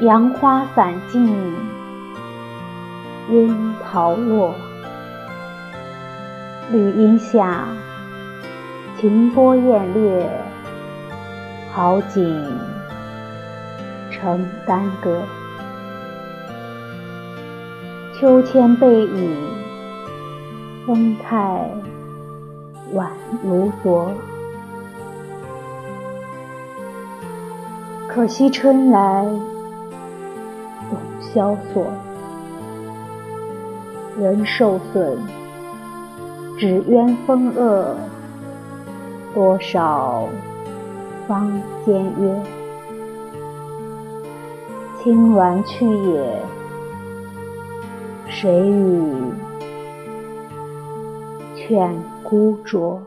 杨花散尽，樱桃落。绿荫下，晴波艳掠，好景成干戈。秋千背倚，风态宛如昨。可惜春来总萧索，人受损，只怨风恶，多少方间约。青鸾去也，谁与劝孤酌？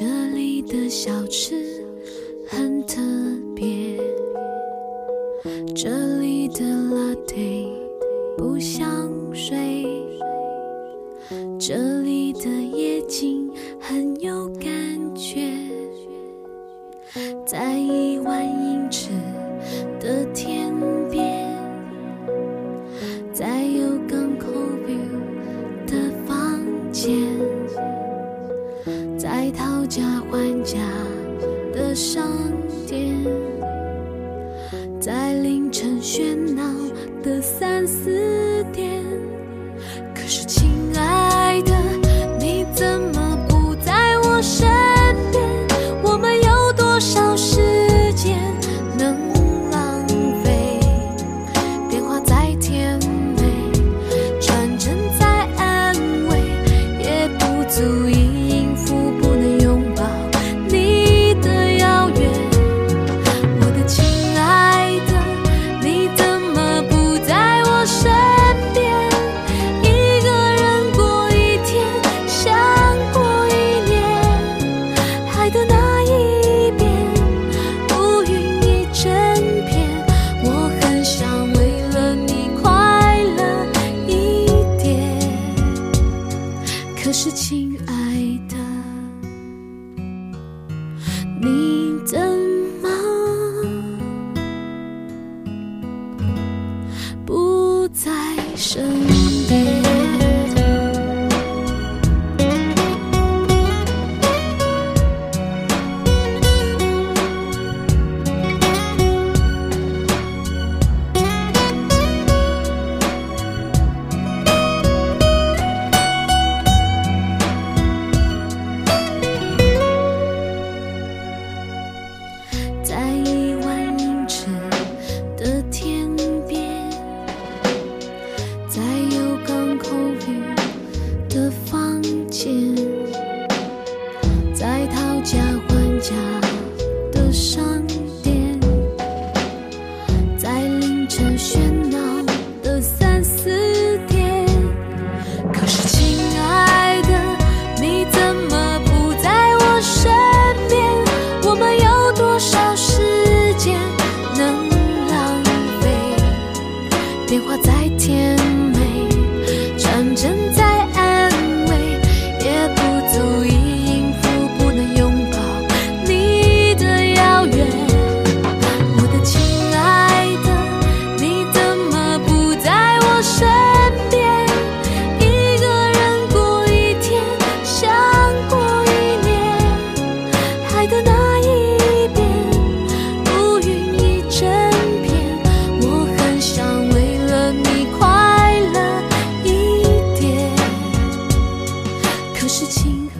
这里的小吃很特别，这里的拉菲不像水，这里的夜景很有感觉，万家的商店，在凌晨喧闹的三四点，是亲爱的，你怎么不在身边？真。事情